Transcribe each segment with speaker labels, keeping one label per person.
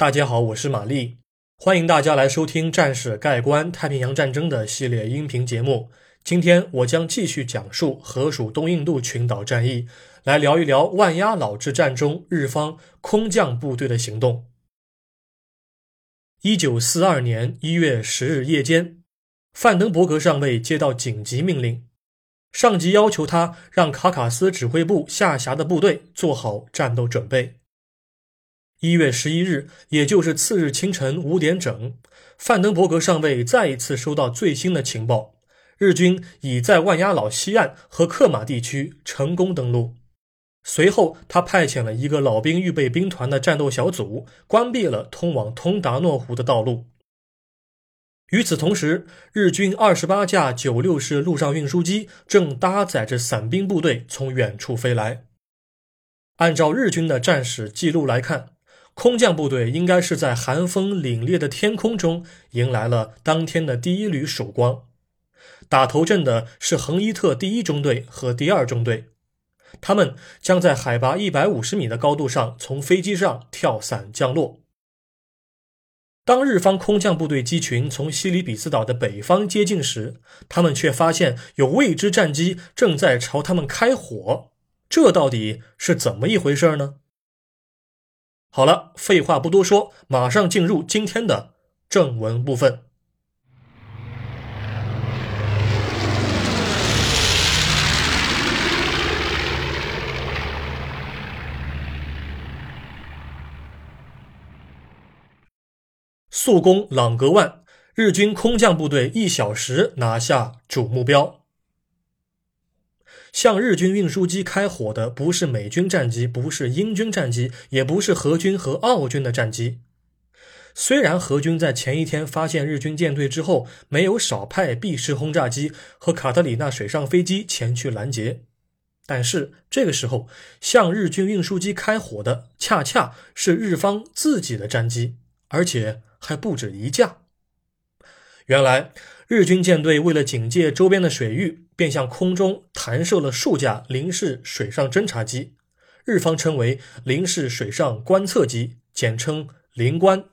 Speaker 1: 大家好，我是玛丽，欢迎大家来收听《战士盖棺：太平洋战争》的系列音频节目。今天我将继续讲述河属东印度群岛战役，来聊一聊万鸭老之战中日方空降部队的行动。一九四二年一月十日夜间，范登伯格上尉接到紧急命令，上级要求他让卡卡斯指挥部下辖的部队做好战斗准备。一月十一日，也就是次日清晨五点整，范登伯格上尉再一次收到最新的情报：日军已在万鸭老西岸和克马地区成功登陆。随后，他派遣了一个老兵预备兵团的战斗小组，关闭了通往通达诺湖的道路。与此同时，日军二十八架九六式陆上运输机正搭载着伞兵部队从远处飞来。按照日军的战史记录来看。空降部队应该是在寒风凛冽的天空中迎来了当天的第一缕曙光。打头阵的是恒伊特第一中队和第二中队，他们将在海拔一百五十米的高度上从飞机上跳伞降落。当日方空降部队机群从西里比斯岛的北方接近时，他们却发现有未知战机正在朝他们开火。这到底是怎么一回事呢？好了，废话不多说，马上进入今天的正文部分。速攻朗格万，日军空降部队一小时拿下主目标。向日军运输机开火的不是美军战机，不是英军战机，也不是荷军和澳军的战机。虽然荷军在前一天发现日军舰队之后，没有少派 B 式轰炸机和卡特里娜水上飞机前去拦截，但是这个时候向日军运输机开火的恰恰是日方自己的战机，而且还不止一架。原来。日军舰队为了警戒周边的水域，便向空中弹射了数架零式水上侦察机，日方称为零式水上观测机，简称零观。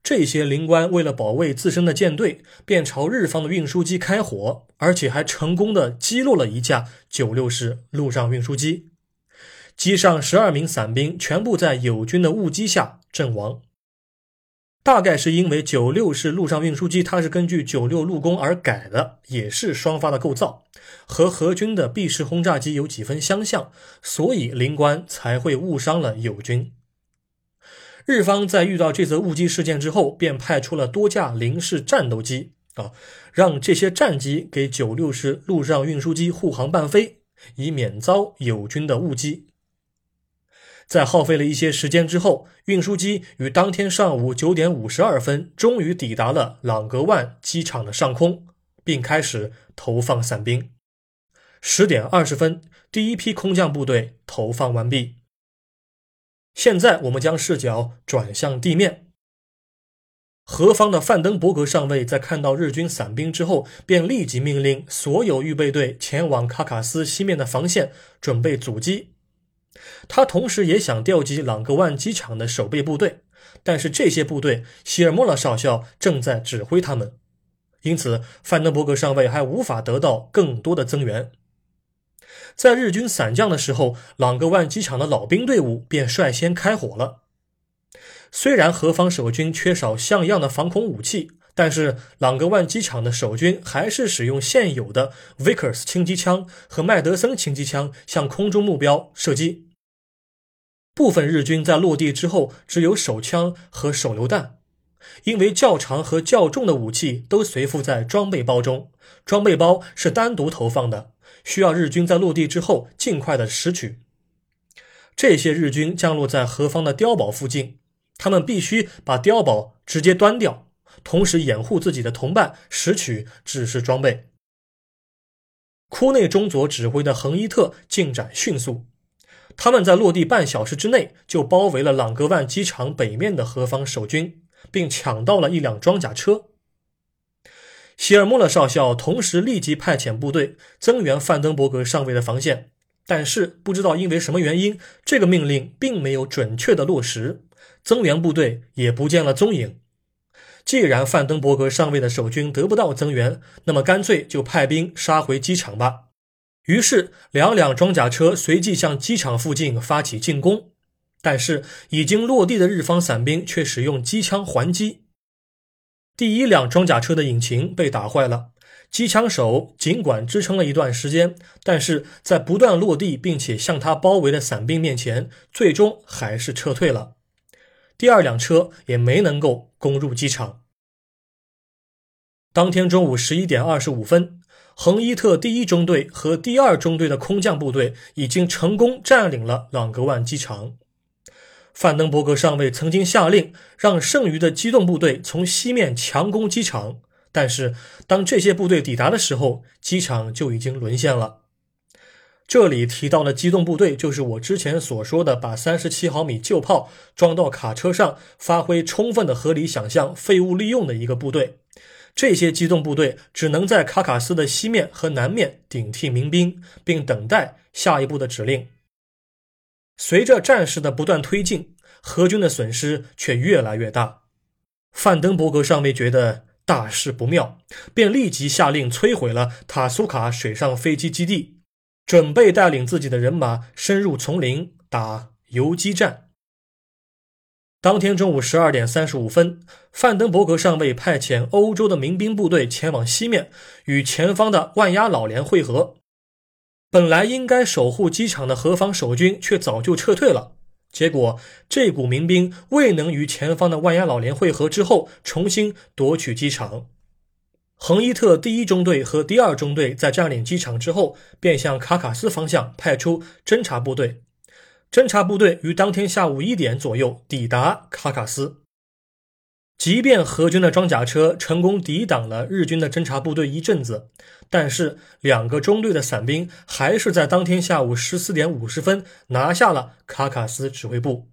Speaker 1: 这些零观为了保卫自身的舰队，便朝日方的运输机开火，而且还成功的击落了一架九六式陆上运输机，机上十二名伞兵全部在友军的误击下阵亡。大概是因为九六式陆上运输机，它是根据九六陆攻而改的，也是双发的构造，和荷军的 B 式轰炸机有几分相像，所以灵官才会误伤了友军。日方在遇到这则误击事件之后，便派出了多架零式战斗机啊，让这些战机给九六式陆上运输机护航伴飞，以免遭友军的误击。在耗费了一些时间之后，运输机于当天上午九点五十二分终于抵达了朗格万机场的上空，并开始投放伞兵。十点二十分，第一批空降部队投放完毕。现在，我们将视角转向地面。何方的范登伯格上尉在看到日军伞兵之后，便立即命令所有预备队前往卡卡斯西面的防线，准备阻击。他同时也想调集朗格万机场的守备部队，但是这些部队希尔莫勒少校正在指挥他们，因此范登伯格上尉还无法得到更多的增援。在日军伞降的时候，朗格万机场的老兵队伍便率先开火了。虽然何方守军缺少像样的防空武器，但是朗格万机场的守军还是使用现有的 Vickers 轻机枪和麦德森轻机枪向空中目标射击。部分日军在落地之后只有手枪和手榴弹，因为较长和较重的武器都随附在装备包中，装备包是单独投放的，需要日军在落地之后尽快的拾取。这些日军降落在何方的碉堡附近，他们必须把碉堡直接端掉，同时掩护自己的同伴拾取指示装备。库内中佐指挥的横伊特进展迅速。他们在落地半小时之内就包围了朗格万机场北面的何方守军，并抢到了一辆装甲车。希尔莫勒少校同时立即派遣部队增援范登伯格上尉的防线，但是不知道因为什么原因，这个命令并没有准确的落实，增援部队也不见了踪影。既然范登伯格上尉的守军得不到增援，那么干脆就派兵杀回机场吧。于是，两辆装甲车随即向机场附近发起进攻，但是已经落地的日方伞兵却使用机枪还击。第一辆装甲车的引擎被打坏了，机枪手尽管支撑了一段时间，但是在不断落地并且向他包围的伞兵面前，最终还是撤退了。第二辆车也没能够攻入机场。当天中午十一点二十五分，恒伊特第一中队和第二中队的空降部队已经成功占领了朗格万机场。范登伯格上尉曾经下令让剩余的机动部队从西面强攻机场，但是当这些部队抵达的时候，机场就已经沦陷了。这里提到的机动部队，就是我之前所说的把三十七毫米旧炮装到卡车上，发挥充分的合理想象废物利用的一个部队。这些机动部队只能在卡卡斯的西面和南面顶替民兵，并等待下一步的指令。随着战事的不断推进，荷军的损失却越来越大。范登伯格上尉觉得大事不妙，便立即下令摧毁了塔苏卡水上飞机基地，准备带领自己的人马深入丛林打游击战。当天中午十二点三十五分，范登伯格上尉派遣欧洲的民兵部队前往西面，与前方的万压老连会合。本来应该守护机场的何方守军却早就撤退了。结果，这股民兵未能与前方的万压老连会合之后，重新夺取机场。恒伊特第一中队和第二中队在占领机场之后，便向卡卡斯方向派出侦察部队。侦察部队于当天下午一点左右抵达卡卡斯。即便荷军的装甲车成功抵挡了日军的侦察部队一阵子，但是两个中队的伞兵还是在当天下午十四点五十分拿下了卡卡斯指挥部。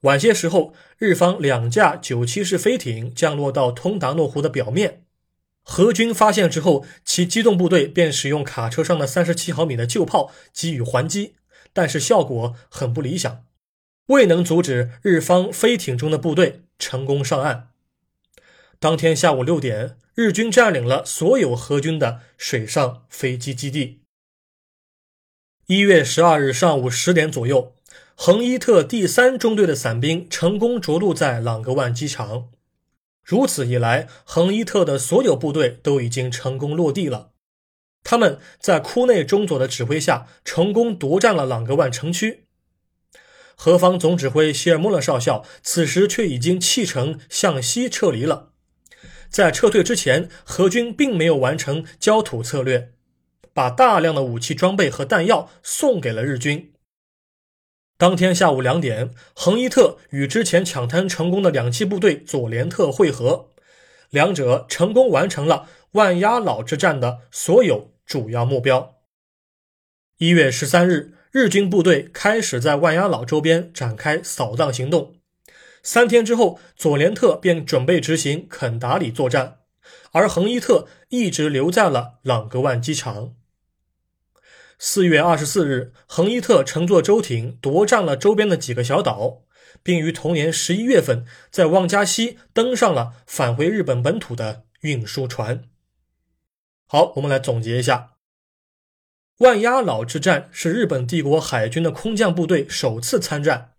Speaker 1: 晚些时候，日方两架九七式飞艇降落到通达诺湖的表面，荷军发现之后，其机动部队便使用卡车上的三十七毫米的旧炮给予还击。但是效果很不理想，未能阻止日方飞艇中的部队成功上岸。当天下午六点，日军占领了所有荷军的水上飞机基地。一月十二日上午十点左右，恒伊特第三中队的伞兵成功着陆在朗格万机场。如此一来，恒伊特的所有部队都已经成功落地了。他们在库内中佐的指挥下，成功夺占了朗格万城区。何方总指挥希尔莫勒少校此时却已经弃城向西撤离了。在撤退之前，何军并没有完成焦土策略，把大量的武器装备和弹药送给了日军。当天下午两点，恒伊特与之前抢滩成功的两栖部队佐连特会合，两者成功完成了万鸭老之战的所有。主要目标。一月十三日，日军部队开始在万鸭老周边展开扫荡行动。三天之后，佐连特便准备执行肯达里作战，而恒伊特一直留在了朗格万机场。四月二十四日，恒伊特乘坐舟艇夺占了周边的几个小岛，并于同年十一月份在旺加西登上了返回日本本土的运输船。好，我们来总结一下。万鸭老之战是日本帝国海军的空降部队首次参战。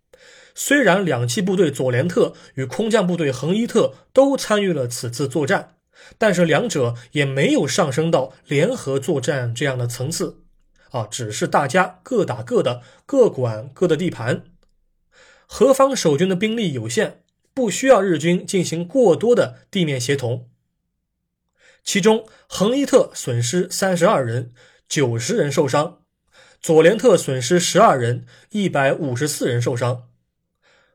Speaker 1: 虽然两栖部队佐连特与空降部队恒伊特都参与了此次作战，但是两者也没有上升到联合作战这样的层次。啊，只是大家各打各的，各管各的地盘。何方守军的兵力有限，不需要日军进行过多的地面协同。其中，恒伊特损失三十二人，九十人受伤；佐连特损失十二人，一百五十四人受伤；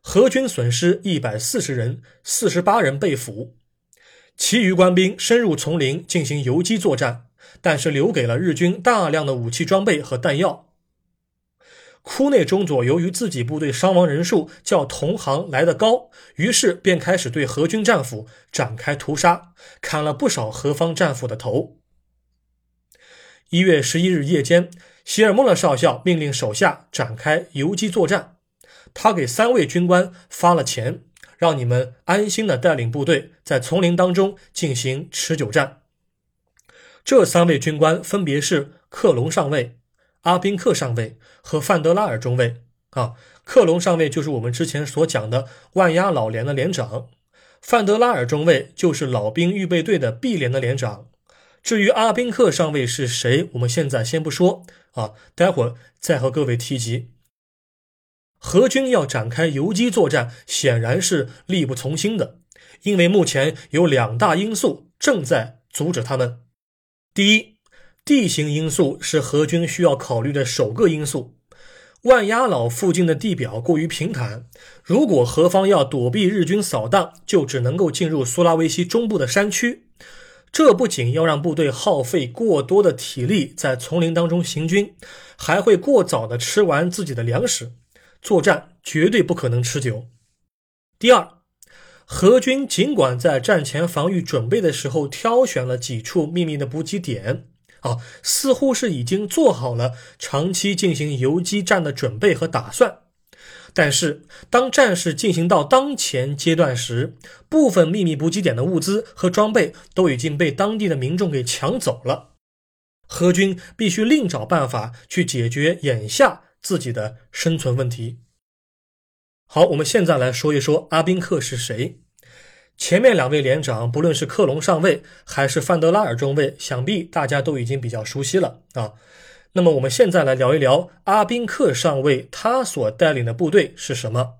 Speaker 1: 荷军损失一百四十人，四十八人被俘。其余官兵深入丛林进行游击作战，但是留给了日军大量的武器装备和弹药。库内中佐由于自己部队伤亡人数较同行来得高，于是便开始对荷军战俘展开屠杀，砍了不少何方战俘的头。一月十一日夜间，希尔莫勒少校命令手下展开游击作战，他给三位军官发了钱，让你们安心的带领部队在丛林当中进行持久战。这三位军官分别是克隆上尉、阿宾克上尉和范德拉尔中尉。啊，克隆上尉就是我们之前所讲的万压老连的连长，范德拉尔中尉就是老兵预备队的 B 连的连长。至于阿宾克上尉是谁，我们现在先不说啊，待会儿再和各位提及。何军要展开游击作战，显然是力不从心的，因为目前有两大因素正在阻止他们。第一，地形因素是何军需要考虑的首个因素。万压老附近的地表过于平坦，如果何方要躲避日军扫荡，就只能够进入苏拉威西中部的山区。这不仅要让部队耗费过多的体力在丛林当中行军，还会过早的吃完自己的粮食，作战绝对不可能持久。第二，何军尽管在战前防御准备的时候挑选了几处秘密的补给点。啊，似乎是已经做好了长期进行游击战的准备和打算，但是当战事进行到当前阶段时，部分秘密补给点的物资和装备都已经被当地的民众给抢走了。何军必须另找办法去解决眼下自己的生存问题。好，我们现在来说一说阿宾克是谁。前面两位连长，不论是克隆上尉还是范德拉尔中尉，想必大家都已经比较熟悉了啊。那么我们现在来聊一聊阿宾克上尉他所带领的部队是什么？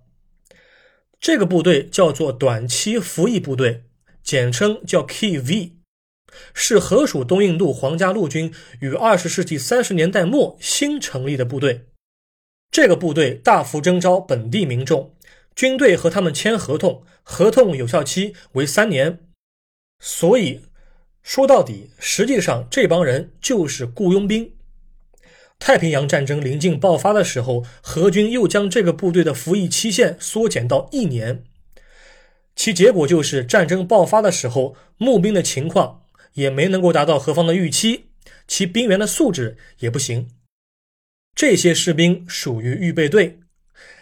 Speaker 1: 这个部队叫做短期服役部队，简称叫 KV，是荷属东印度皇家陆军于二十世纪三十年代末新成立的部队。这个部队大幅征召本地民众。军队和他们签合同，合同有效期为三年。所以说到底，实际上这帮人就是雇佣兵。太平洋战争临近爆发的时候，荷军又将这个部队的服役期限缩减到一年。其结果就是战争爆发的时候，募兵的情况也没能够达到何方的预期，其兵员的素质也不行。这些士兵属于预备队。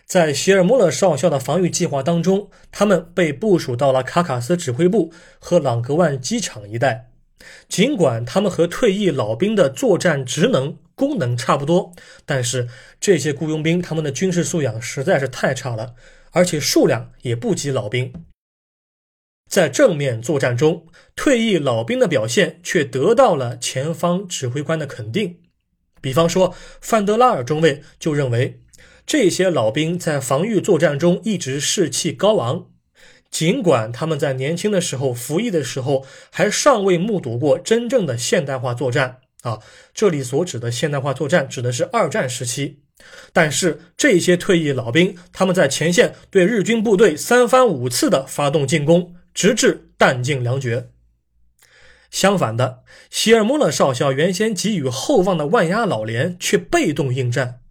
Speaker 1: 在希尔莫勒少校的防御计划当中，他们被部署到了卡卡斯指挥部和朗格万机场一带。尽管他们和退役老兵的作战职能、功能差不多，但是这些雇佣兵他们的军事素养实在是太差了，而且数量也不及老兵。在正面作战中，退役老兵的表现却得到了前方指挥官的肯定。比方说，范德拉尔中尉就认为。这些老兵在防御作战中一直士气高昂，尽管他们在年轻的时候服役的时候还尚未目睹过真正的现代化作战啊，这里所指的现代化作战指的是二战时期。但是这些退役老兵，他们在前线对日军部队三番五次的发动进攻，直至弹尽粮绝。相反的，希尔穆勒少校原先给予厚望的万压老连却被动应战。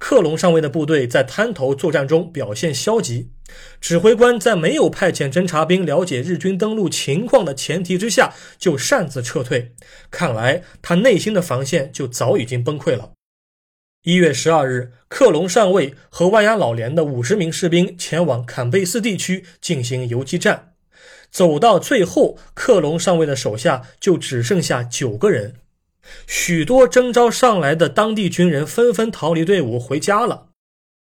Speaker 1: 克隆上尉的部队在滩头作战中表现消极，指挥官在没有派遣侦察兵了解日军登陆情况的前提之下就擅自撤退，看来他内心的防线就早已经崩溃了。一月十二日，克隆上尉和万压老连的五十名士兵前往坎贝斯地区进行游击战，走到最后，克隆上尉的手下就只剩下九个人。许多征召上来的当地军人纷纷逃离队伍回家了。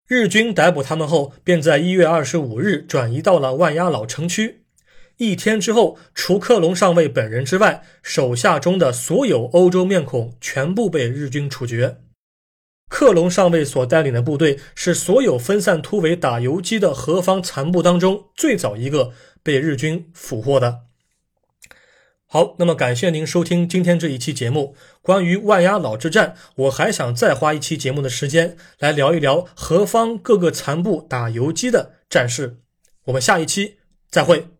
Speaker 1: 日军逮捕他们后，便在一月二十五日转移到了万压老城区。一天之后，除克隆上尉本人之外，手下中的所有欧洲面孔全部被日军处决。克隆上尉所带领的部队是所有分散突围打游击的何方残部当中最早一个被日军俘获的。好，那么感谢您收听今天这一期节目。关于万压老之战，我还想再花一期节目的时间来聊一聊何方各个残部打游击的战事。我们下一期再会。